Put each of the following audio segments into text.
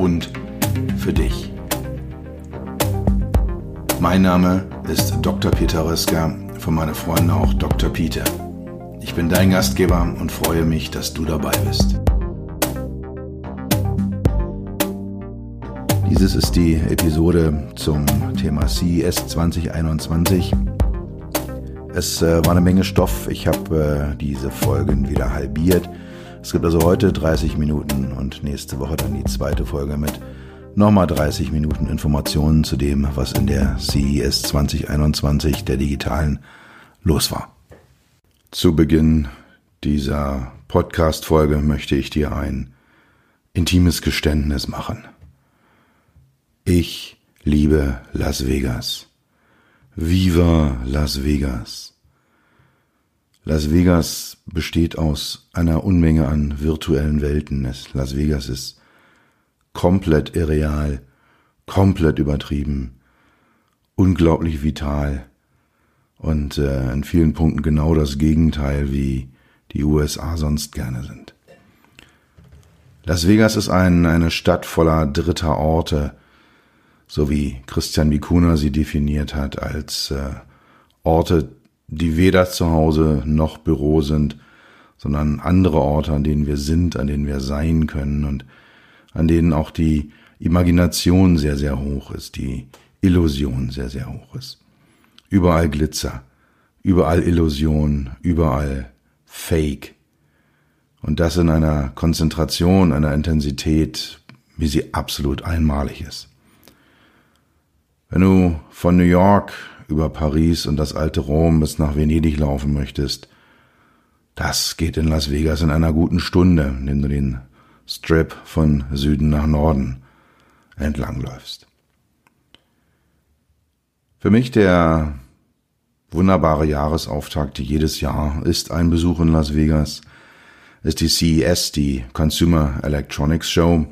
und für dich. Mein Name ist Dr. Peter Röska, von meinen Freunden auch Dr. Peter. Ich bin dein Gastgeber und freue mich, dass du dabei bist. Dieses ist die Episode zum Thema CES 2021. Es äh, war eine Menge Stoff. Ich habe äh, diese Folgen wieder halbiert. Es gibt also heute 30 Minuten und nächste Woche dann die zweite Folge mit nochmal 30 Minuten Informationen zu dem, was in der CES 2021 der digitalen los war. Zu Beginn dieser Podcast-Folge möchte ich dir ein intimes Geständnis machen. Ich liebe Las Vegas. Viva Las Vegas. Las Vegas besteht aus einer Unmenge an virtuellen Welten. Las Vegas ist komplett irreal, komplett übertrieben, unglaublich vital und äh, in vielen Punkten genau das Gegenteil, wie die USA sonst gerne sind. Las Vegas ist ein, eine Stadt voller dritter Orte, so wie Christian Mikuna sie definiert hat, als äh, Orte, die weder zu Hause noch Büro sind, sondern andere Orte, an denen wir sind, an denen wir sein können und an denen auch die Imagination sehr, sehr hoch ist, die Illusion sehr, sehr hoch ist. Überall Glitzer, überall Illusion, überall Fake. Und das in einer Konzentration, einer Intensität, wie sie absolut einmalig ist. Wenn du von New York über Paris und das alte Rom bis nach Venedig laufen möchtest, das geht in Las Vegas in einer guten Stunde, indem du den Strip von Süden nach Norden entlangläufst. Für mich der wunderbare Jahresauftakt jedes Jahr ist ein Besuch in Las Vegas, ist die CES, die Consumer Electronics Show.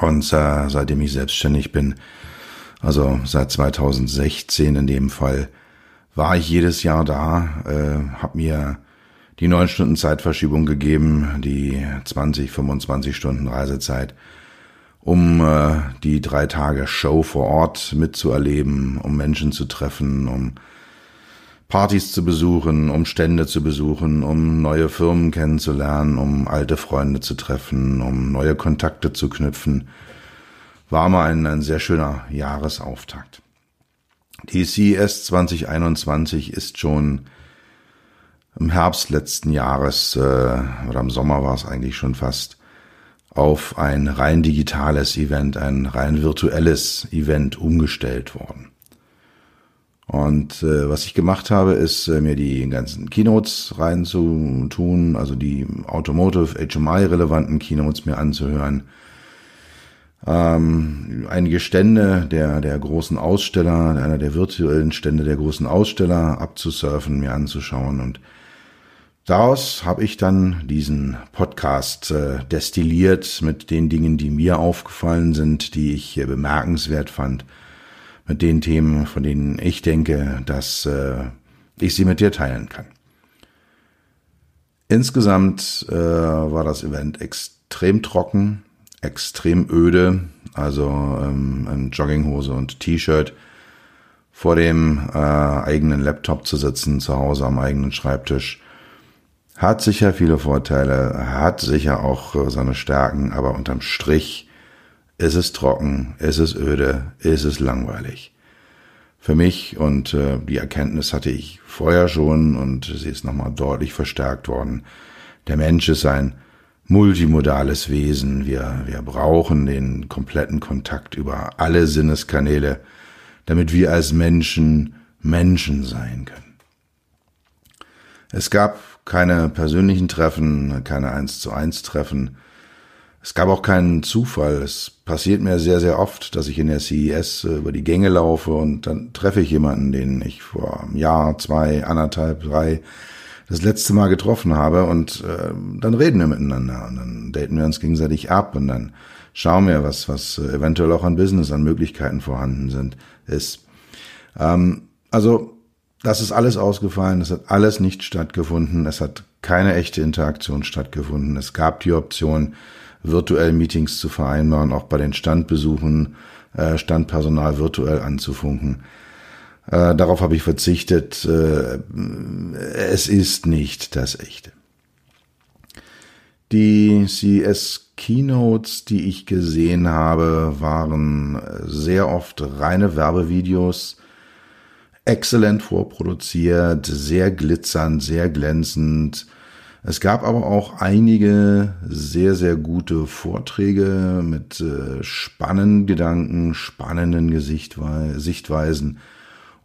Und äh, seitdem ich selbstständig bin, also seit 2016 in dem Fall war ich jedes Jahr da, äh, habe mir die neun Stunden Zeitverschiebung gegeben, die 20, 25 Stunden Reisezeit, um äh, die drei Tage Show vor Ort mitzuerleben, um Menschen zu treffen, um Partys zu besuchen, um Stände zu besuchen, um neue Firmen kennenzulernen, um alte Freunde zu treffen, um neue Kontakte zu knüpfen war mal ein, ein sehr schöner Jahresauftakt. Die CES 2021 ist schon im Herbst letzten Jahres äh, oder im Sommer war es eigentlich schon fast auf ein rein digitales Event, ein rein virtuelles Event umgestellt worden. Und äh, was ich gemacht habe, ist äh, mir die ganzen Keynotes reinzutun, also die Automotive HMI relevanten Keynotes mir anzuhören, ähm, einige Stände der, der großen Aussteller, einer der virtuellen Stände der großen Aussteller abzusurfen, mir anzuschauen. Und Daraus habe ich dann diesen Podcast äh, destilliert mit den Dingen, die mir aufgefallen sind, die ich äh, bemerkenswert fand, mit den Themen, von denen ich denke, dass äh, ich sie mit dir teilen kann. Insgesamt äh, war das Event extrem trocken extrem öde, also ähm, in Jogginghose und T-Shirt vor dem äh, eigenen Laptop zu sitzen, zu Hause am eigenen Schreibtisch, hat sicher viele Vorteile, hat sicher auch äh, seine Stärken, aber unterm Strich ist es trocken, ist es öde, ist es langweilig. Für mich und äh, die Erkenntnis hatte ich vorher schon und sie ist nochmal deutlich verstärkt worden. Der Mensch ist ein multimodales Wesen. Wir, wir brauchen den kompletten Kontakt über alle Sinneskanäle, damit wir als Menschen Menschen sein können. Es gab keine persönlichen Treffen, keine eins zu eins Treffen. Es gab auch keinen Zufall. Es passiert mir sehr, sehr oft, dass ich in der CES über die Gänge laufe und dann treffe ich jemanden, den ich vor einem Jahr, zwei, anderthalb, drei das letzte Mal getroffen habe und äh, dann reden wir miteinander und dann daten wir uns gegenseitig ab und dann schauen wir, was, was eventuell auch an Business, an Möglichkeiten vorhanden sind, ist. Ähm, also, das ist alles ausgefallen, es hat alles nicht stattgefunden, es hat keine echte Interaktion stattgefunden. Es gab die Option, virtuell Meetings zu vereinbaren, auch bei den Standbesuchen äh, Standpersonal virtuell anzufunken. Äh, darauf habe ich verzichtet. Äh, es ist nicht das Echte. Die CS Keynotes, die ich gesehen habe, waren sehr oft reine Werbevideos, exzellent vorproduziert, sehr glitzernd, sehr glänzend, es gab aber auch einige sehr, sehr gute Vorträge mit äh, spannenden Gedanken, spannenden Sichtweisen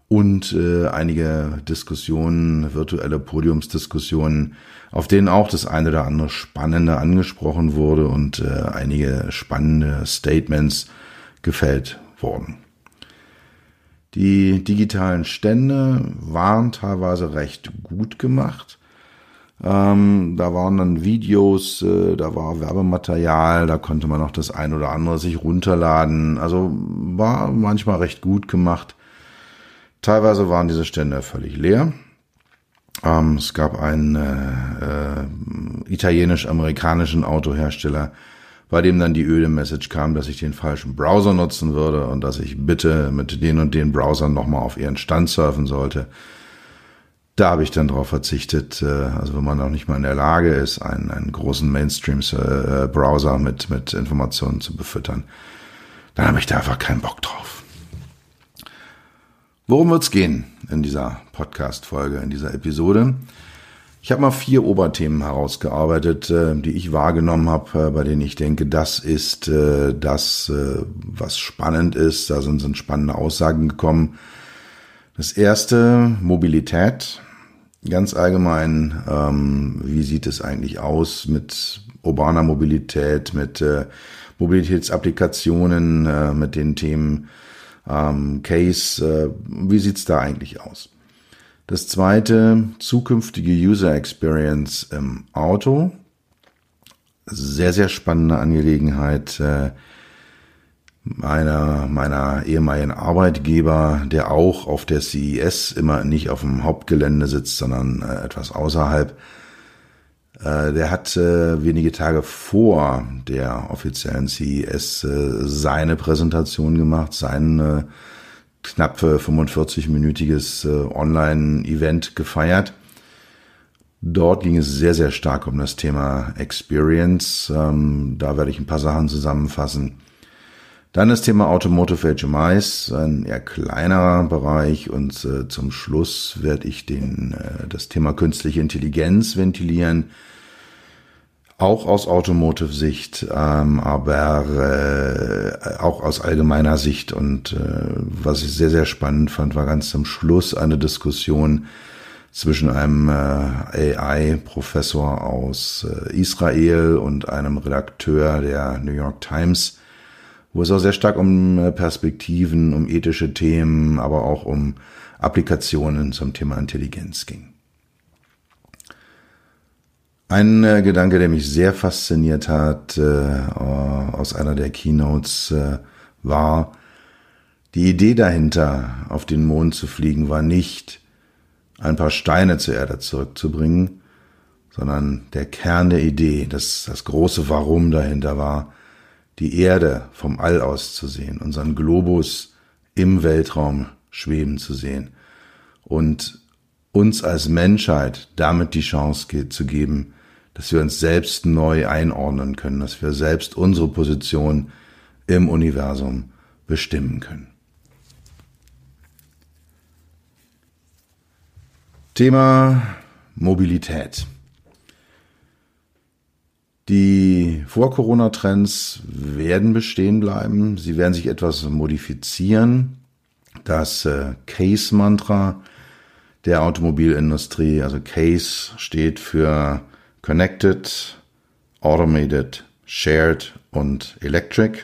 und äh, einige Diskussionen, virtuelle Podiumsdiskussionen, auf denen auch das eine oder andere Spannende angesprochen wurde und äh, einige spannende Statements gefällt wurden. Die digitalen Stände waren teilweise recht gut gemacht. Ähm, da waren dann Videos, äh, da war Werbematerial, da konnte man noch das ein oder andere sich runterladen. Also war manchmal recht gut gemacht. Teilweise waren diese Stände völlig leer. Ähm, es gab einen äh, äh, italienisch-amerikanischen Autohersteller, bei dem dann die öde Message kam, dass ich den falschen Browser nutzen würde und dass ich bitte mit den und den Browsern nochmal auf ihren Stand surfen sollte. Da habe ich dann darauf verzichtet, äh, also wenn man auch nicht mal in der Lage ist, einen, einen großen Mainstream-Browser mit, mit Informationen zu befüttern, dann habe ich da einfach keinen Bock drauf. Worum wird's gehen in dieser Podcast-Folge, in dieser Episode? Ich habe mal vier Oberthemen herausgearbeitet, äh, die ich wahrgenommen habe, äh, bei denen ich denke, das ist das, was spannend ist. Da sind, sind spannende Aussagen gekommen. Das erste, Mobilität. Ganz allgemein, ähm, wie sieht es eigentlich aus mit urbaner Mobilität, mit äh, Mobilitätsapplikationen, äh, mit den Themen ähm, Case, äh, wie sieht's da eigentlich aus? Das zweite, zukünftige User Experience im Auto. Sehr, sehr spannende Angelegenheit. Äh, meiner, meiner ehemaligen Arbeitgeber, der auch auf der CES immer nicht auf dem Hauptgelände sitzt, sondern äh, etwas außerhalb. Äh, der hat äh, wenige Tage vor der offiziellen CES äh, seine Präsentation gemacht, sein knapp 45-minütiges äh, Online-Event gefeiert. Dort ging es sehr, sehr stark um das Thema Experience. Ähm, da werde ich ein paar Sachen zusammenfassen dann das Thema Automotive HMIs, ein eher kleinerer Bereich. Und äh, zum Schluss werde ich den, äh, das Thema künstliche Intelligenz ventilieren, auch aus Automotive-Sicht, ähm, aber äh, auch aus allgemeiner Sicht. Und äh, was ich sehr, sehr spannend fand, war ganz zum Schluss eine Diskussion zwischen einem äh, AI-Professor aus äh, Israel und einem Redakteur der New York Times, wo es auch sehr stark um äh, Perspektiven, um ethische Themen, aber auch um Applikationen zum Thema Intelligenz ging. Ein äh, Gedanke, der mich sehr fasziniert hat äh, aus einer der Keynotes, äh, war, die Idee dahinter, auf den Mond zu fliegen, war nicht, ein paar Steine zur Erde zurückzubringen, sondern der Kern der Idee, das, das große Warum dahinter war, die Erde vom All aus zu sehen, unseren Globus im Weltraum schweben zu sehen und uns als Menschheit damit die Chance zu geben, dass wir uns selbst neu einordnen können, dass wir selbst unsere Position im Universum bestimmen können. Thema Mobilität. Die Vor-Corona-Trends werden bestehen bleiben. Sie werden sich etwas modifizieren. Das äh, Case-Mantra der Automobilindustrie, also Case steht für Connected, Automated, Shared und Electric,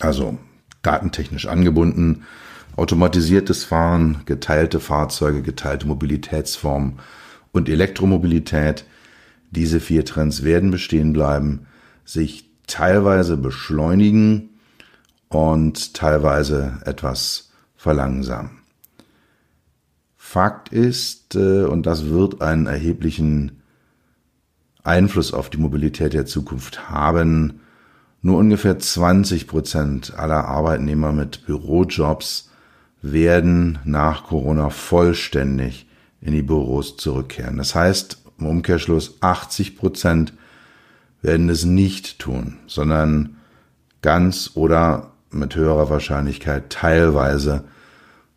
also datentechnisch angebunden, automatisiertes Fahren, geteilte Fahrzeuge, geteilte Mobilitätsformen und Elektromobilität. Diese vier Trends werden bestehen bleiben, sich teilweise beschleunigen und teilweise etwas verlangsamen. Fakt ist, äh, und das wird einen erheblichen Einfluss auf die Mobilität der Zukunft haben, nur ungefähr 20 Prozent aller Arbeitnehmer mit Bürojobs werden nach Corona vollständig in die Büros zurückkehren. Das heißt, im Umkehrschluss 80 Prozent werden es nicht tun, sondern ganz oder mit höherer Wahrscheinlichkeit teilweise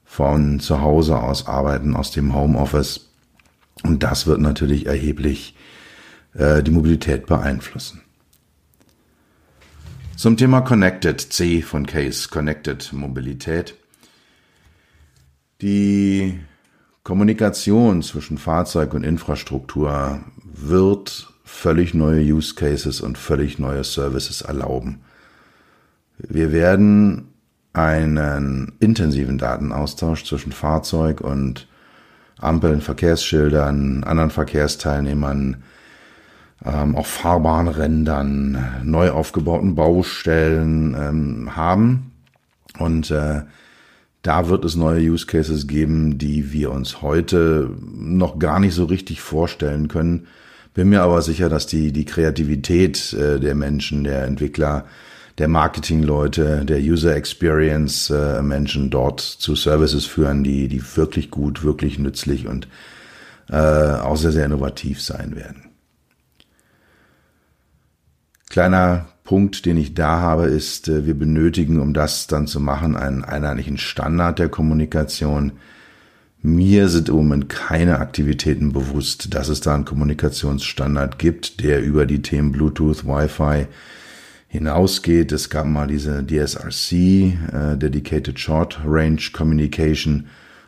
von zu Hause aus arbeiten, aus dem Homeoffice. Und das wird natürlich erheblich äh, die Mobilität beeinflussen. Zum Thema Connected, C von Case, Connected Mobilität. Die Kommunikation zwischen Fahrzeug und Infrastruktur wird völlig neue Use Cases und völlig neue Services erlauben. Wir werden einen intensiven Datenaustausch zwischen Fahrzeug und Ampeln, Verkehrsschildern, anderen Verkehrsteilnehmern, ähm, auf fahrbaren Rändern, neu aufgebauten Baustellen ähm, haben. Und äh, da wird es neue Use Cases geben, die wir uns heute noch gar nicht so richtig vorstellen können. Bin mir aber sicher, dass die, die Kreativität äh, der Menschen, der Entwickler, der Marketingleute, der User Experience äh, Menschen dort zu Services führen, die, die wirklich gut, wirklich nützlich und äh, auch sehr, sehr innovativ sein werden. Kleiner Punkt, den ich da habe, ist, äh, wir benötigen, um das dann zu machen, einen einheitlichen Standard der Kommunikation. Mir sind im Moment keine Aktivitäten bewusst, dass es da einen Kommunikationsstandard gibt, der über die Themen Bluetooth, Wi-Fi hinausgeht. Es gab mal diese DSRC, äh, Dedicated Short Range Communication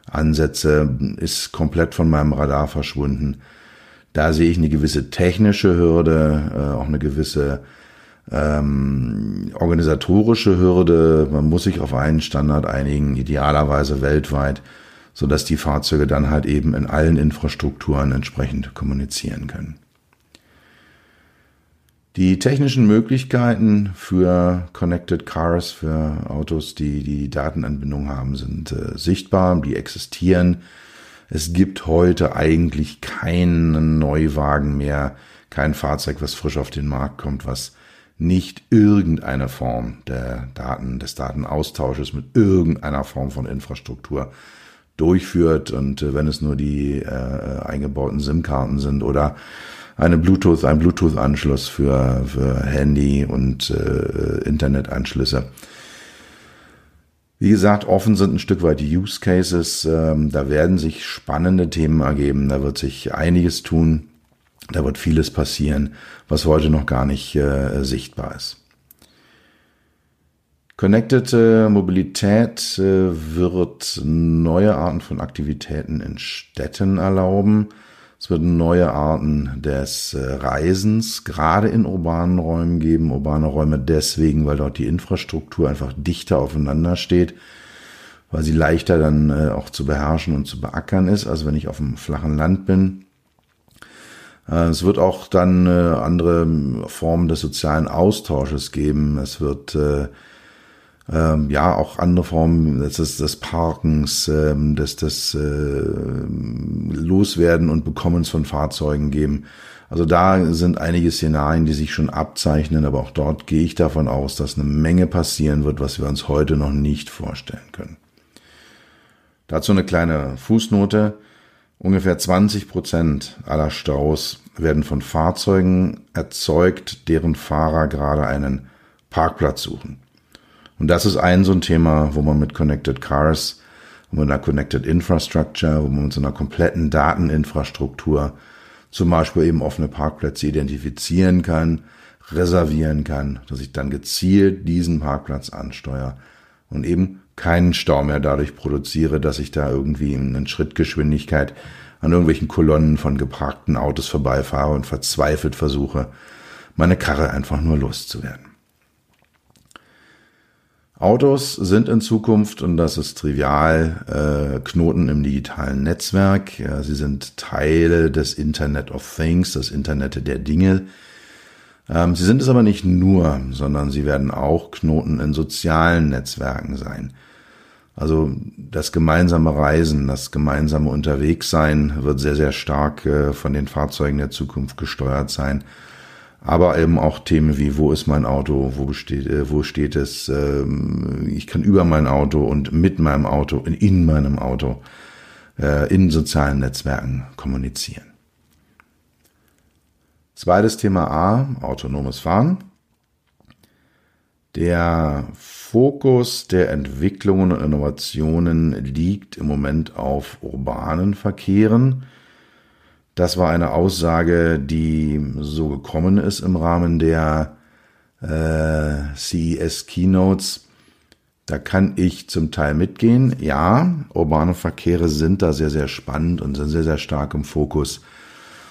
Ansätze, ist komplett von meinem Radar verschwunden. Da sehe ich eine gewisse technische Hürde, äh, auch eine gewisse ähm, organisatorische Hürde. Man muss sich auf einen Standard einigen, idealerweise weltweit, so dass die Fahrzeuge dann halt eben in allen Infrastrukturen entsprechend kommunizieren können. Die technischen Möglichkeiten für Connected Cars, für Autos, die die Datenanbindung haben, sind äh, sichtbar, die existieren. Es gibt heute eigentlich keinen Neuwagen mehr, kein Fahrzeug, was frisch auf den Markt kommt, was nicht irgendeine Form der Daten, des Datenaustausches mit irgendeiner Form von Infrastruktur durchführt. Und äh, wenn es nur die äh, eingebauten SIM-Karten sind oder eine Bluetooth, ein Bluetooth-Anschluss für, für Handy und äh, Internetanschlüsse. Wie gesagt, offen sind ein Stück weit die Use Cases. Ähm, da werden sich spannende Themen ergeben. Da wird sich einiges tun. Da wird vieles passieren, was heute noch gar nicht äh, sichtbar ist. Connected äh, Mobilität äh, wird neue Arten von Aktivitäten in Städten erlauben. Es wird neue Arten des äh, Reisens, gerade in urbanen Räumen geben. Urbane Räume deswegen, weil dort die Infrastruktur einfach dichter aufeinander steht, weil sie leichter dann äh, auch zu beherrschen und zu beackern ist, als wenn ich auf dem flachen Land bin. Äh, es wird auch dann andere Formen des sozialen Austausches geben. Es wird ähm, ja auch andere Formen des, des Parkens, ähm, des, des äh, Loswerden und Bekommens von Fahrzeugen geben. Also da sind einige Szenarien, die sich schon abzeichnen, aber auch dort gehe ich davon aus, dass eine Menge passieren wird, was wir uns heute noch nicht vorstellen können. Dazu eine kleine Fußnote. Ungefähr 20 Prozent aller Staus werden von Fahrzeugen erzeugt, deren Fahrer gerade einen Parkplatz suchen. Und das ist ein so ein Thema, wo man mit Connected Cars, man mit einer Connected Infrastructure, wo man mit so einer kompletten Dateninfrastruktur zum Beispiel eben offene Parkplätze identifizieren kann, reservieren kann, dass ich dann gezielt diesen Parkplatz ansteuere und eben keinen Stau mehr dadurch produziere, dass ich da irgendwie in Schrittgeschwindigkeit an irgendwelchen Kolonnen von geparkten Autos vorbeifahre und verzweifelt versuche, meine Karre einfach nur loszuwerden. Autos sind in Zukunft, und das ist trivial, äh, Knoten im digitalen Netzwerk. Ja, sie sind Teile des Internet of Things, das Internet der Dinge. Ähm, sie sind es aber nicht nur, sondern sie werden auch Knoten in sozialen Netzwerken sein. Also das gemeinsame Reisen, das gemeinsame Unterwegssein wird sehr, sehr stark äh, von den Fahrzeugen der Zukunft gesteuert sein aber eben auch Themen wie, wo ist mein Auto, wo, besteht, äh, wo steht es, ähm, ich kann über mein Auto und mit meinem Auto, in, in meinem Auto, äh, in sozialen Netzwerken kommunizieren. Zweites Thema A, autonomes Fahren. Der Fokus der Entwicklungen und Innovationen liegt im Moment auf urbanen Verkehren das war eine Aussage, die so gekommen ist im Rahmen der äh, CES Keynotes. Da kann ich zum Teil mitgehen. Ja, urbane Verkehre sind da sehr, sehr spannend und sind sehr, sehr stark im Fokus.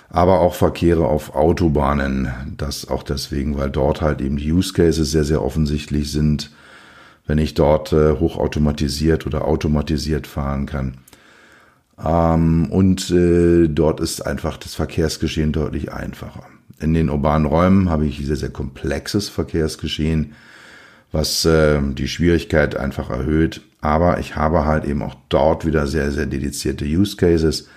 Aber auch Verkehre auf Autobahnen. Das auch deswegen, weil dort halt eben die Use Cases sehr, sehr offensichtlich sind, wenn ich dort äh, hochautomatisiert oder automatisiert fahren kann. Ähm, und äh, dort ist einfach das Verkehrsgeschehen deutlich einfacher. In den urbanen Räumen habe ich sehr, sehr komplexes Verkehrsgeschehen, was äh, die Schwierigkeit einfach erhöht. Aber ich habe halt eben auch dort wieder sehr, sehr dedizierte Use Cases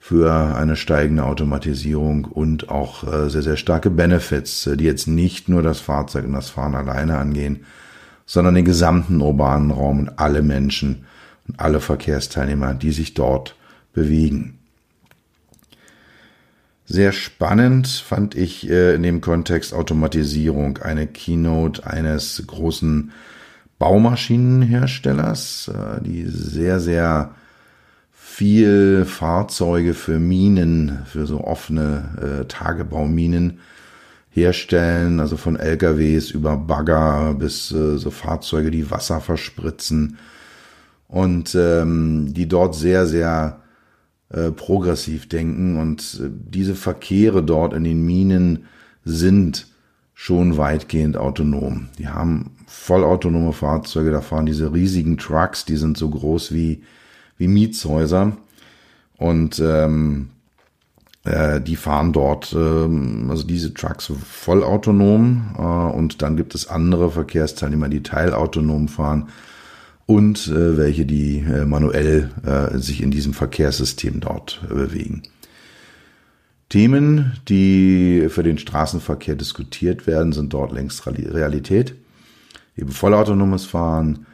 für eine steigende Automatisierung und auch äh, sehr, sehr starke Benefits, äh, die jetzt nicht nur das Fahrzeug und das Fahren alleine angehen, sondern den gesamten urbanen Raum und alle Menschen, und alle Verkehrsteilnehmer, die sich dort bewegen. Sehr spannend fand ich äh, in dem Kontext Automatisierung eine Keynote eines großen Baumaschinenherstellers, die sehr, sehr viel Fahrzeuge für Minen, für so offene äh, Tagebauminen herstellen, also von LKWs über Bagger bis äh, so Fahrzeuge, die Wasser verspritzen und ähm, die dort sehr, sehr äh, progressiv denken. Und äh, diese Verkehre dort in den Minen sind schon weitgehend autonom. Die haben vollautonome Fahrzeuge, da fahren diese riesigen Trucks, die sind so groß wie, wie Mietshäuser. Und ähm, äh, die fahren dort, äh, also diese Trucks vollautonom. Äh, und dann gibt es andere Verkehrsteilnehmer, die teilautonom fahren und äh, welche, die äh, manuell äh, sich in diesem Verkehrssystem dort äh, bewegen. Themen, die für den Straßenverkehr diskutiert werden, sind dort längst Realität. Eben vollautonomes Fahren,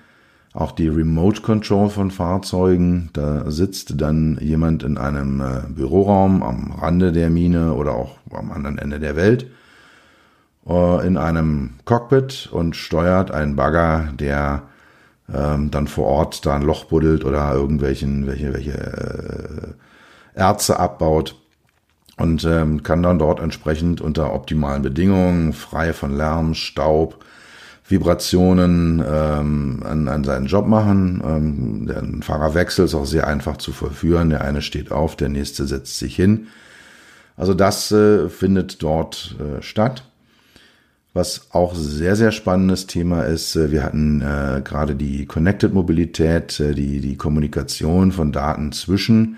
auch die Remote Control von Fahrzeugen. Da sitzt dann jemand in einem äh, Büroraum am Rande der Mine oder auch am anderen Ende der Welt äh, in einem Cockpit und steuert einen Bagger, der ähm, dann vor Ort da ein Loch buddelt oder irgendwelchen welche welche äh, Erze abbaut und ähm, kann dann dort entsprechend unter optimalen Bedingungen frei von Lärm, Staub, Vibrationen ähm, an, an seinen Job machen. Ähm, der Fahrerwechsel ist auch sehr einfach zu vollführen. Der eine steht auf, der nächste setzt sich hin. Also das äh, findet dort äh, statt. Was auch sehr, sehr spannendes Thema ist, äh, wir hatten äh, gerade die Connected Mobilität, äh, die, die Kommunikation von Daten zwischen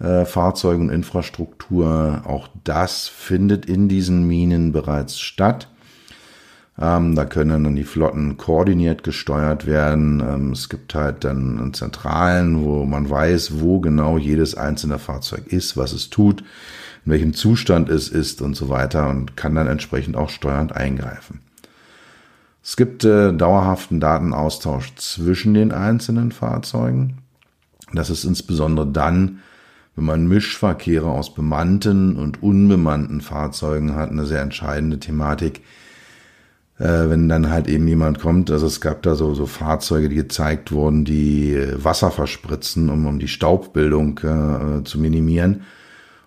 äh, Fahrzeugen und Infrastruktur. Auch das findet in diesen Minen bereits statt. Ähm, da können dann die Flotten koordiniert gesteuert werden. Ähm, es gibt halt dann Zentralen, wo man weiß, wo genau jedes einzelne Fahrzeug ist, was es tut in welchem Zustand es ist und so weiter und kann dann entsprechend auch steuernd eingreifen. Es gibt äh, dauerhaften Datenaustausch zwischen den einzelnen Fahrzeugen. Das ist insbesondere dann, wenn man Mischverkehre aus bemannten und unbemannten Fahrzeugen hat, eine sehr entscheidende Thematik. Äh, wenn dann halt eben jemand kommt, also es gab da so, so Fahrzeuge, die gezeigt wurden, die Wasser verspritzen, um, um die Staubbildung äh, zu minimieren.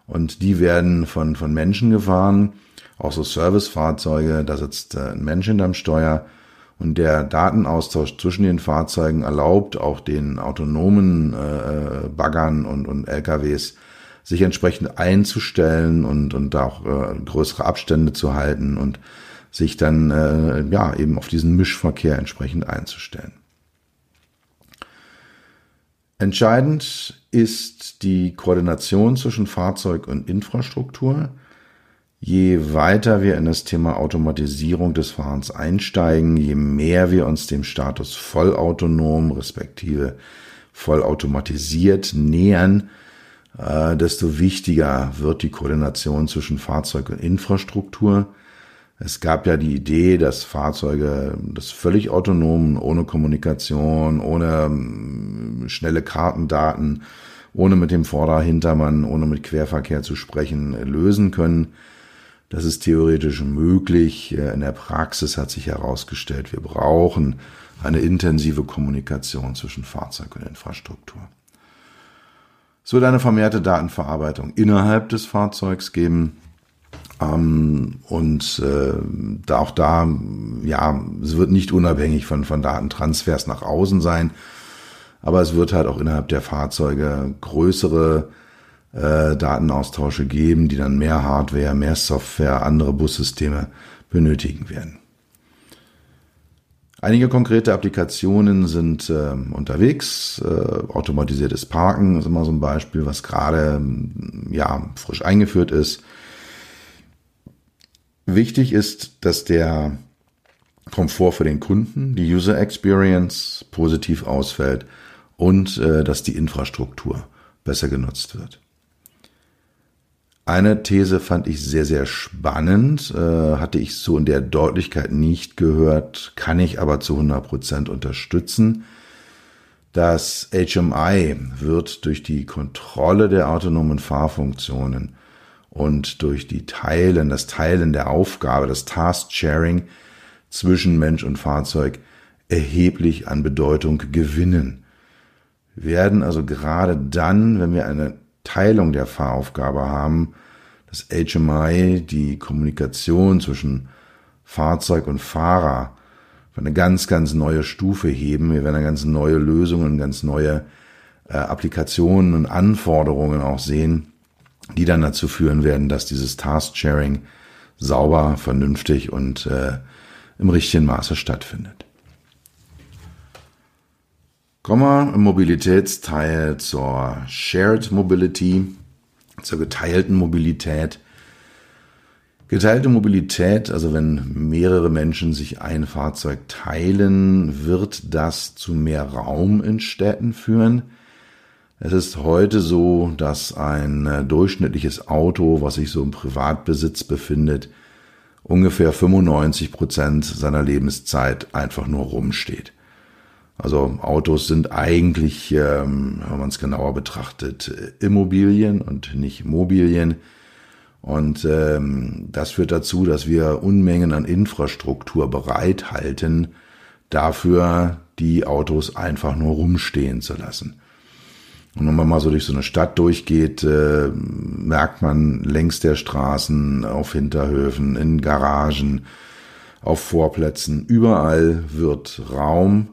Und die werden von, von Menschen gefahren, auch so Servicefahrzeuge, da sitzt äh, ein Mensch hinterm Steuer und der Datenaustausch zwischen den Fahrzeugen erlaubt auch den autonomen äh, Baggern und, und LKWs sich entsprechend einzustellen und, und auch äh, größere Abstände zu halten und sich dann äh, ja eben auf diesen Mischverkehr entsprechend einzustellen. Entscheidend ist die Koordination zwischen Fahrzeug und Infrastruktur. Je weiter wir in das Thema Automatisierung des Fahrens einsteigen, je mehr wir uns dem Status vollautonom respektive vollautomatisiert nähern, äh, desto wichtiger wird die Koordination zwischen Fahrzeug und Infrastruktur. Es gab ja die Idee, dass Fahrzeuge das völlig autonom, ohne Kommunikation, ohne mm, schnelle Kartendaten, ohne mit dem Vorder-, Hintermann, ohne mit Querverkehr zu sprechen, lösen können. Das ist theoretisch möglich. In der Praxis hat sich herausgestellt, wir brauchen eine intensive Kommunikation zwischen Fahrzeug und Infrastruktur. Es wird eine vermehrte Datenverarbeitung innerhalb des Fahrzeugs geben. Ähm, und äh, auch da, ja, es wird nicht unabhängig von, von Datentransfers nach außen sein, aber es wird halt auch innerhalb der Fahrzeuge größere äh, Datenaustausche geben, die dann mehr Hardware, mehr Software, andere Bussysteme benötigen werden. Einige konkrete Applikationen sind äh, unterwegs. Äh, automatisiertes Parken ist immer so ein Beispiel, was gerade ja frisch eingeführt ist. Wichtig ist, dass der Komfort für den Kunden, die User Experience positiv ausfällt und äh, dass die Infrastruktur besser genutzt wird. Eine These fand ich sehr, sehr spannend, äh, hatte ich so in der Deutlichkeit nicht gehört, kann ich aber zu 100 Prozent unterstützen. Das HMI wird durch die Kontrolle der autonomen Fahrfunktionen und durch die Teilen, das Teilen der Aufgabe, das Task Sharing zwischen Mensch und Fahrzeug erheblich an Bedeutung gewinnen. Wir werden also gerade dann, wenn wir eine Teilung der Fahraufgabe haben, das HMI, die Kommunikation zwischen Fahrzeug und Fahrer eine ganz, ganz neue Stufe heben. Wir werden ganz neue Lösungen, ganz neue äh, Applikationen und Anforderungen auch sehen, die dann dazu führen werden, dass dieses Task-Sharing sauber, vernünftig und äh, im richtigen Maße stattfindet. Kommen wir im Mobilitätsteil zur Shared Mobility, zur geteilten Mobilität. Geteilte Mobilität, also wenn mehrere Menschen sich ein Fahrzeug teilen, wird das zu mehr Raum in Städten führen. Es ist heute so, dass ein äh, durchschnittliches Auto, was sich so im Privatbesitz befindet, ungefähr 95 Prozent seiner Lebenszeit einfach nur rumsteht. Also Autos sind eigentlich, ähm, wenn man es genauer betrachtet, Immobilien und nicht Mobilien. Und ähm, das führt dazu, dass wir Unmengen an Infrastruktur bereithalten, dafür die Autos einfach nur rumstehen zu lassen. Und wenn man mal so durch so eine Stadt durchgeht, äh, merkt man längs der Straßen, auf Hinterhöfen, in Garagen, auf Vorplätzen, überall wird Raum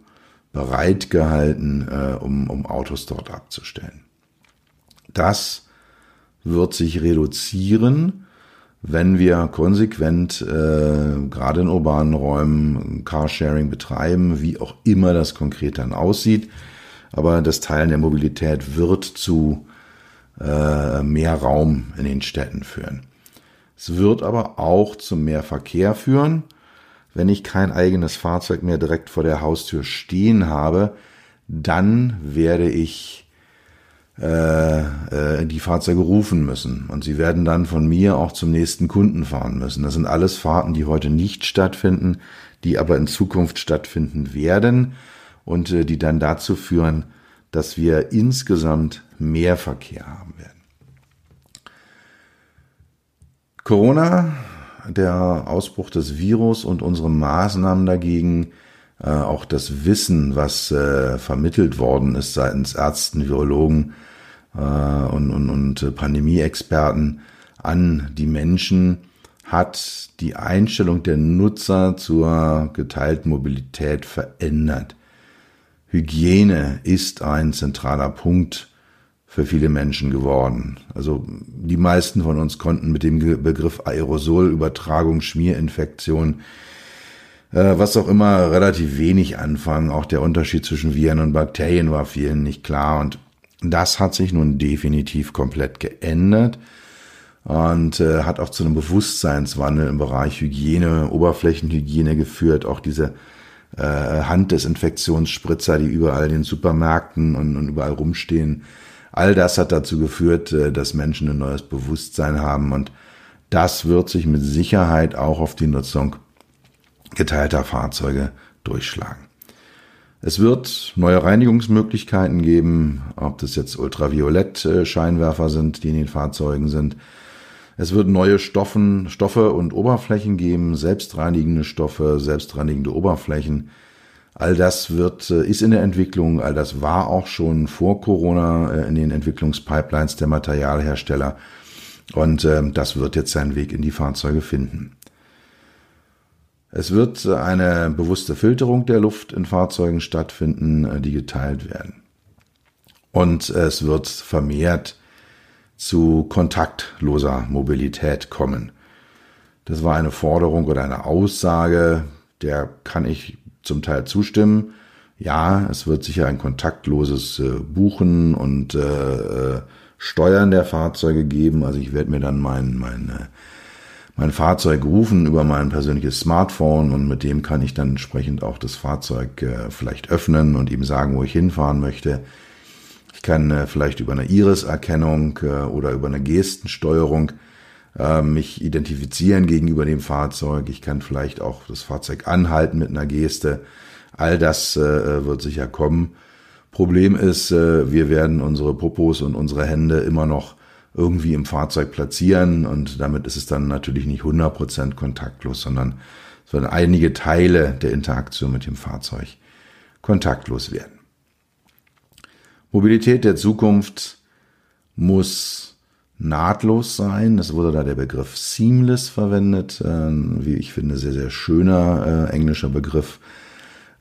bereitgehalten, äh, um, um Autos dort abzustellen. Das wird sich reduzieren, wenn wir konsequent äh, gerade in urbanen Räumen Carsharing betreiben, wie auch immer das konkret dann aussieht. Aber das Teilen der Mobilität wird zu äh, mehr Raum in den Städten führen. Es wird aber auch zu mehr Verkehr führen wenn ich kein eigenes Fahrzeug mehr direkt vor der Haustür stehen habe, dann werde ich äh, äh, die Fahrzeuge rufen müssen. Und sie werden dann von mir auch zum nächsten Kunden fahren müssen. Das sind alles Fahrten, die heute nicht stattfinden, die aber in Zukunft stattfinden werden und äh, die dann dazu führen, dass wir insgesamt mehr Verkehr haben werden. Corona der Ausbruch des Virus und unsere Maßnahmen dagegen, äh, auch das Wissen, was äh, vermittelt worden ist seitens Ärzten, Virologen und, und, und Pandemieexperten an die Menschen, hat die Einstellung der Nutzer zur geteilten Mobilität verändert. Hygiene ist ein zentraler Punkt für viele Menschen geworden. Also die meisten von uns konnten mit dem Begriff Aerosolübertragung, Schmierinfektion, äh, was auch immer, relativ wenig anfangen. Auch der Unterschied zwischen Viren und Bakterien war vielen nicht klar. Und das hat sich nun definitiv komplett geändert und äh, hat auch zu einem Bewusstseinswandel im Bereich Hygiene, Oberflächenhygiene geführt. Auch diese äh, Handdesinfektionsspritzer, die überall in den Supermärkten und, und überall rumstehen, All das hat dazu geführt, äh, dass Menschen ein neues Bewusstsein haben und das wird sich mit Sicherheit auch auf die Nutzung geteilter Fahrzeuge durchschlagen. Es wird neue Reinigungsmöglichkeiten geben, ob das jetzt Ultraviolett-Scheinwerfer sind, die in den Fahrzeugen sind. Es wird neue Stoffen, Stoffe und Oberflächen geben, selbstreinigende Stoffe, selbstreinigende Oberflächen. All das wird, äh, ist in der Entwicklung, all das war auch schon vor Corona äh, in den Entwicklungspipelines der Materialhersteller. Und äh, das wird jetzt seinen Weg in die Fahrzeuge finden. Es wird eine bewusste Filterung der Luft in Fahrzeugen stattfinden, die geteilt werden. Und es wird vermehrt zu kontaktloser Mobilität kommen. Das war eine Forderung oder eine Aussage, der kann ich zum Teil zustimmen. Ja, es wird sicher ein kontaktloses äh, Buchen und äh, äh, Steuern der Fahrzeuge geben. Also ich werde mir dann mein, mein, mein Fahrzeug rufen über mein persönliches Smartphone und mit dem kann ich dann entsprechend auch das Fahrzeug vielleicht öffnen und ihm sagen, wo ich hinfahren möchte. Ich kann äh, vielleicht über eine Iris-Erkennung äh, oder über eine Gestensteuerung äh, mich identifizieren gegenüber dem Fahrzeug. Ich kann vielleicht auch das Fahrzeug anhalten mit einer Geste. All das äh, wird sicher kommen. Problem ist, äh, wir werden unsere Popos und unsere Hände immer noch irgendwie im Fahrzeug platzieren und damit ist es dann natürlich nicht 100% kontaktlos, sondern es werden einige Teile der Interaktion mit dem Fahrzeug kontaktlos werden. Mobilität der Zukunft muss nahtlos sein. Es wurde da der Begriff seamless verwendet, äh, wie ich finde, sehr, sehr schöner äh, englischer Begriff.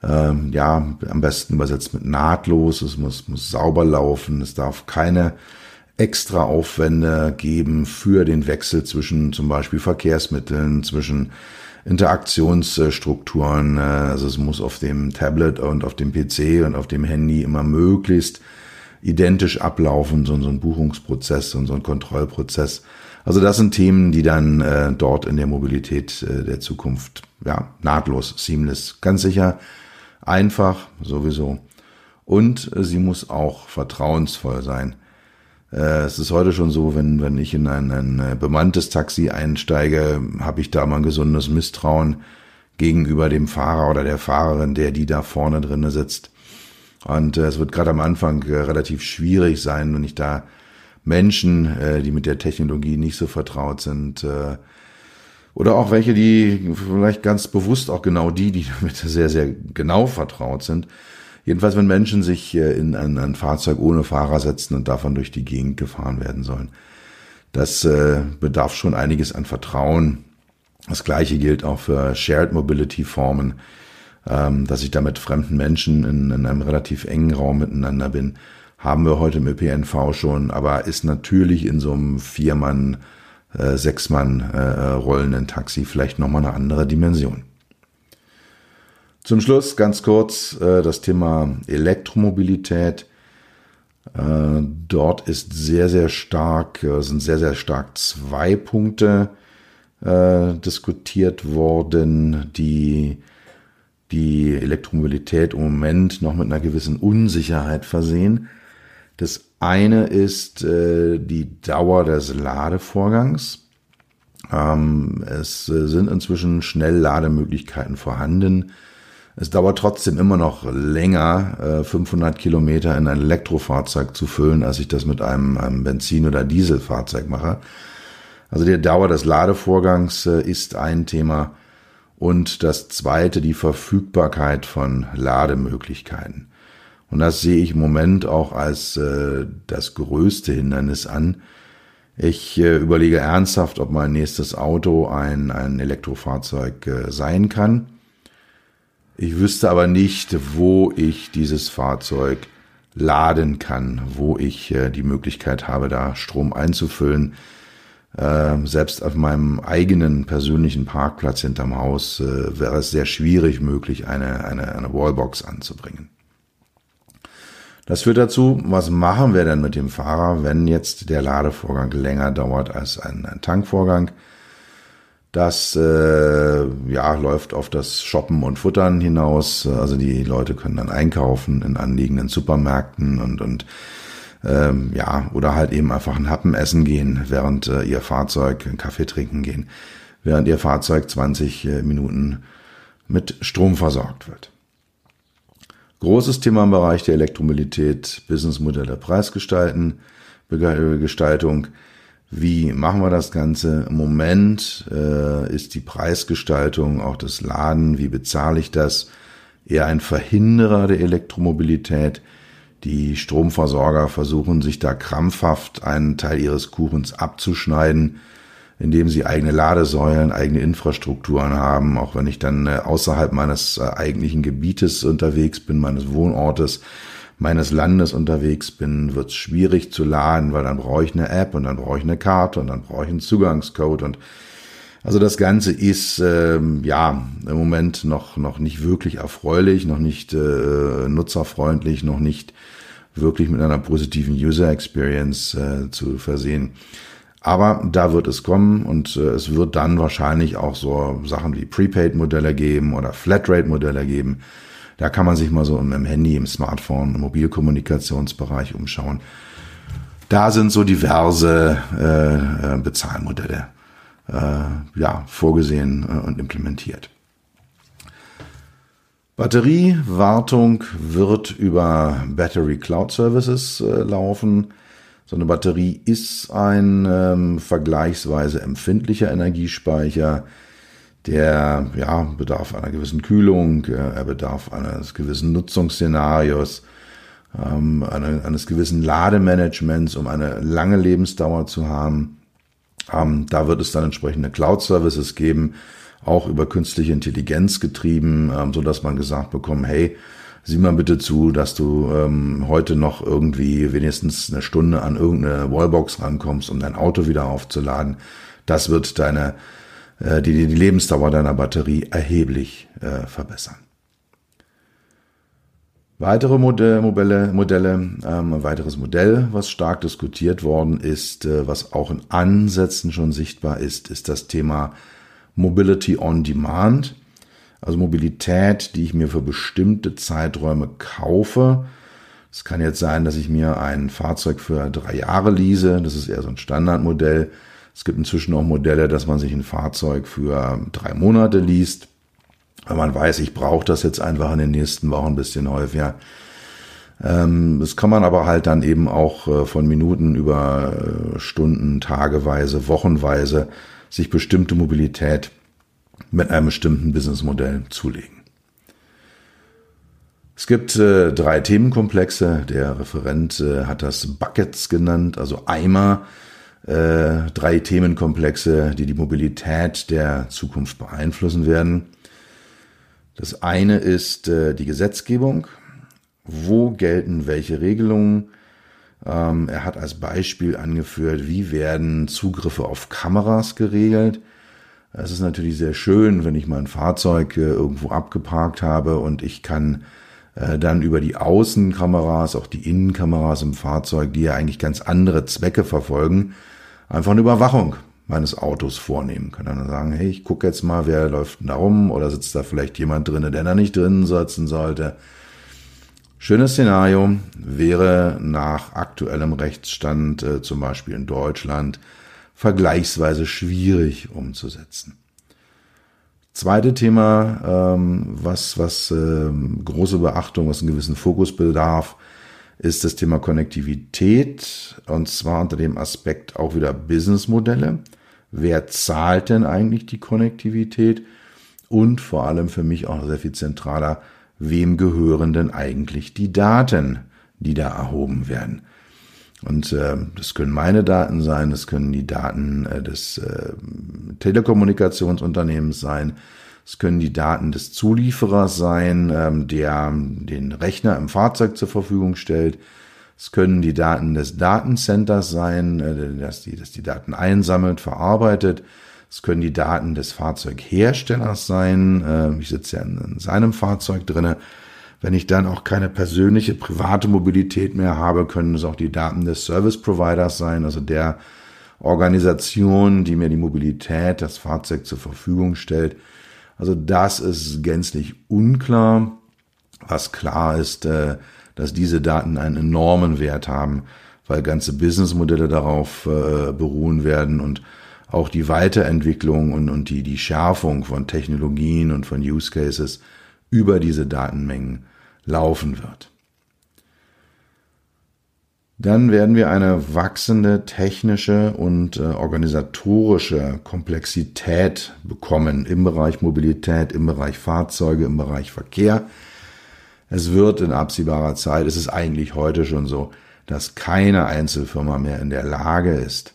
Ähm, ja, am besten übersetzt mit nahtlos. Es muss, muss sauber laufen. Es darf keine extra Aufwände geben für den Wechsel zwischen zum Beispiel Verkehrsmitteln, zwischen Interaktionsstrukturen. Äh, also es muss auf dem Tablet und auf dem PC und auf dem Handy immer möglichst identisch ablaufen, so, so ein Buchungsprozess und so ein Kontrollprozess. Also das sind Themen, die dann äh, dort in der Mobilität äh, der Zukunft ja nahtlos, seamless, ganz sicher, einfach sowieso. Und äh, sie muss auch vertrauensvoll sein. Äh, es ist heute schon so, wenn, wenn ich in ein, ein äh, bemanntes Taxi einsteige, habe ich da mal ein gesundes Misstrauen gegenüber dem Fahrer oder der Fahrerin, der die da vorne drinne sitzt. Und äh, es wird gerade am Anfang äh, relativ schwierig sein, wenn ich da Menschen, äh, die mit der Technologie nicht so vertraut sind, äh, oder auch welche, die vielleicht ganz bewusst auch genau die, die damit sehr, sehr genau vertraut sind. Jedenfalls, wenn Menschen sich äh, in ein, ein Fahrzeug ohne Fahrer setzen und davon durch die Gegend gefahren werden sollen. Das äh, bedarf schon einiges an Vertrauen. Das gleiche gilt auch für Shared Mobility Formen ähm, dass ich da mit fremden Menschen in, in einem relativ engen Raum miteinander bin, haben wir heute im ÖPNV schon, aber ist natürlich in so einem Viermann, äh, Sechsmann äh, rollenden Taxi vielleicht nochmal eine andere Dimension. Zum Schluss ganz kurz äh, das Thema Elektromobilität. Äh, dort ist sehr, sehr stark, äh, sind sehr, sehr stark zwei Punkte äh, diskutiert worden, die die Elektromobilität im Moment noch mit einer gewissen Unsicherheit versehen. Das eine ist äh, die Dauer des Ladevorgangs. Ähm, es äh, sind inzwischen Schnelllademöglichkeiten vorhanden. Es dauert trotzdem immer noch länger, äh, 500 Kilometer in ein Elektrofahrzeug zu füllen, als ich das mit einem, einem Benzin- oder Dieselfahrzeug mache. Also die Dauer des Ladevorgangs äh, ist ein Thema. Und das zweite, die Verfügbarkeit von Lademöglichkeiten. Und das sehe ich im Moment auch als äh, das größte Hindernis an. Ich äh, überlege ernsthaft, ob mein nächstes Auto ein, ein Elektrofahrzeug äh, sein kann. Ich wüsste aber nicht, wo ich dieses Fahrzeug laden kann, wo ich äh, die Möglichkeit habe, da Strom einzufüllen. Äh, selbst auf meinem eigenen persönlichen Parkplatz hinterm Haus äh, wäre es sehr schwierig möglich, eine, eine, eine Wallbox anzubringen. Das führt dazu, was machen wir denn mit dem Fahrer, wenn jetzt der Ladevorgang länger dauert als ein, ein Tankvorgang? Das äh, ja, läuft auf das Shoppen und Futtern hinaus. Also die Leute können dann einkaufen in anliegenden Supermärkten und, und ähm, ja, oder halt eben einfach ein Happen essen gehen, während äh, ihr Fahrzeug einen Kaffee trinken gehen, während ihr Fahrzeug 20 äh, Minuten mit Strom versorgt wird. Großes Thema im Bereich der Elektromobilität, Businessmodelle, Preisgestalten, Gestaltung. Wie machen wir das Ganze? Im Moment äh, ist die Preisgestaltung, auch das Laden, wie bezahle ich das, eher ein Verhinderer der Elektromobilität. Die Stromversorger versuchen sich da krampfhaft einen Teil ihres Kuchens abzuschneiden, indem sie eigene Ladesäulen, eigene Infrastrukturen haben. Auch wenn ich dann äh, außerhalb meines äh, eigentlichen Gebietes unterwegs bin, meines Wohnortes, meines Landes unterwegs bin, wird es schwierig zu laden, weil dann brauche ich eine App und dann brauche ich eine Karte und dann brauche ich einen Zugangscode und also das Ganze ist ähm, ja im Moment noch noch nicht wirklich erfreulich, noch nicht äh, nutzerfreundlich, noch nicht wirklich mit einer positiven User Experience äh, zu versehen. Aber da wird es kommen und äh, es wird dann wahrscheinlich auch so Sachen wie Prepaid-Modelle geben oder Flatrate-Modelle geben, da kann man sich mal so im Handy, im Smartphone, im Mobilkommunikationsbereich umschauen. Da sind so diverse äh, äh, Bezahlmodelle äh, ja, vorgesehen äh, und implementiert. Batteriewartung wird über Battery Cloud Services äh, laufen. So eine Batterie ist ein ähm, vergleichsweise empfindlicher Energiespeicher der ja, bedarf einer gewissen Kühlung, äh, er bedarf eines gewissen Nutzungsszenarios, ähm, eines gewissen Lademanagements, um eine lange Lebensdauer zu haben. Ähm, da wird es dann entsprechende Cloud-Services geben, auch über künstliche Intelligenz getrieben, ähm, so dass man gesagt bekommt, hey, sieh mal bitte zu, dass du ähm, heute noch irgendwie wenigstens eine Stunde an irgendeine Wallbox rankommst, um dein Auto wieder aufzuladen. Das wird deine äh, die die Lebensdauer deiner Batterie erheblich äh, verbessern. Weitere Modelle, Modelle, ähm, ein weiteres Modell, was stark diskutiert worden ist, äh, was auch in Ansätzen schon sichtbar ist, ist das Thema Mobility on Demand. Also Mobilität, die ich mir für bestimmte Zeiträume kaufe. Es kann jetzt sein, dass ich mir ein Fahrzeug für drei Jahre lease. Das ist eher so ein Standardmodell. Es gibt inzwischen auch Modelle, dass man sich ein Fahrzeug für drei Monate liest, weil man weiß, ich brauche das jetzt einfach in den nächsten Wochen ein bisschen häufiger. Ähm, das kann man aber halt dann eben auch äh, von Minuten über äh, Stunden, tageweise, wochenweise sich bestimmte Mobilität mit einem bestimmten Businessmodell zulegen. Es gibt äh, drei Themenkomplexe. Der Referent äh, hat das Buckets genannt, also Eimer äh, drei Themenkomplexe, die die Mobilität der Zukunft beeinflussen werden. Das eine ist äh, die Gesetzgebung. Wo gelten welche Regelungen? Ähm, er hat als Beispiel angeführt, wie werden Zugriffe auf Kameras geregelt. Es ist natürlich sehr schön, wenn ich mein Fahrzeug äh, irgendwo abgeparkt habe und ich kann äh, dann über die Außenkameras, auch die Innenkameras im Fahrzeug, die ja eigentlich ganz andere Zwecke verfolgen, einfach eine Überwachung meines Autos vornehmen können. Dann sagen, hey, ich gucke jetzt mal, wer läuft denn da rum oder sitzt da vielleicht jemand drin, der da nicht drin sitzen sollte. Schönes Szenario wäre nach aktuellem Rechtsstand, äh, zum Beispiel in Deutschland, vergleichsweise schwierig umzusetzen. Zweite Thema, ähm, was, was ähm, große Beachtung, was einen gewissen Fokus bedarf, ist das Thema Konnektivität und zwar unter dem Aspekt auch wieder Businessmodelle. Wer zahlt denn eigentlich die Konnektivität? Und vor allem für mich auch sehr viel zentraler, wem gehören denn eigentlich die Daten, die da erhoben werden? Und äh, das können meine Daten sein, das können die Daten äh, des äh, Telekommunikationsunternehmens sein, Es können die Daten des Zulieferers sein, ähm, der den Rechner im Fahrzeug zur Verfügung stellt. Es können die Daten des Datencenters sein, äh, dass, die, dass die Daten einsammelt, verarbeitet. Es können die Daten des Fahrzeugherstellers sein. Äh, ich sitze ja in, in seinem Fahrzeug drinne. Wenn ich dann auch keine persönliche private Mobilität mehr habe, können es auch die Daten des Service Providers sein, also der Organisation, die mir die Mobilität, das Fahrzeug zur Verfügung stellt. Also das ist gänzlich unklar. Was klar ist, äh, dass diese Daten einen enormen Wert haben, weil ganze Businessmodelle darauf äh, beruhen werden und auch die Weiterentwicklung und, und die, die Schärfung von Technologien und von Use Cases über diese Datenmengen laufen wird. Dann werden wir eine wachsende technische und äh, organisatorische Komplexität bekommen im Bereich Mobilität, im Bereich Fahrzeuge, im Bereich Verkehr. Es wird in absehbarer Zeit, es ist eigentlich heute schon so, dass keine Einzelfirma mehr in der Lage ist,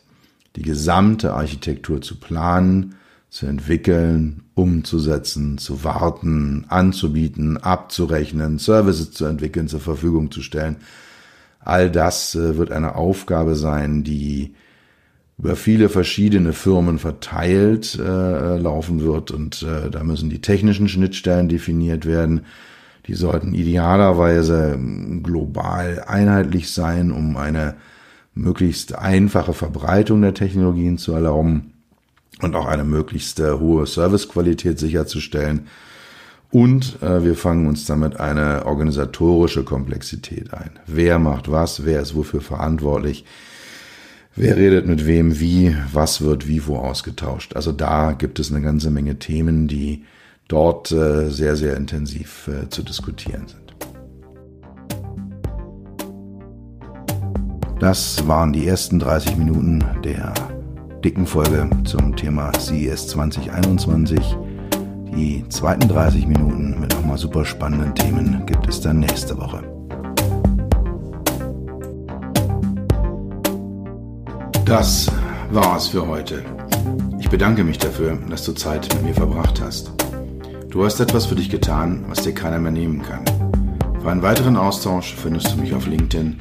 die gesamte Architektur zu planen, zu entwickeln, umzusetzen, zu warten, anzubieten, abzurechnen, Services zu entwickeln, zur Verfügung zu stellen. All das äh, wird eine Aufgabe sein, die über viele verschiedene Firmen verteilt äh, laufen wird und äh, da müssen die technischen Schnittstellen definiert werden. Die sollten idealerweise global einheitlich sein, um eine möglichst einfache Verbreitung der Technologien zu erlauben und auch eine möglichst äh, hohe Servicequalität sicherzustellen. Und äh, wir fangen uns damit eine organisatorische Komplexität ein. Wer macht was? Wer ist wofür verantwortlich? Wer redet mit wem wie? Was wird wie wo ausgetauscht? Also da gibt es eine ganze Menge Themen, die dort äh, sehr, sehr intensiv äh, zu diskutieren sind. Das waren die ersten 30 Minuten der dicken Folge zum Thema CES 2021. Die zweiten 30 Minuten mit nochmal super spannenden Themen gibt es dann nächste Woche. Das war's für heute. Ich bedanke mich dafür, dass du Zeit mit mir verbracht hast. Du hast etwas für dich getan, was dir keiner mehr nehmen kann. Für einen weiteren Austausch findest du mich auf LinkedIn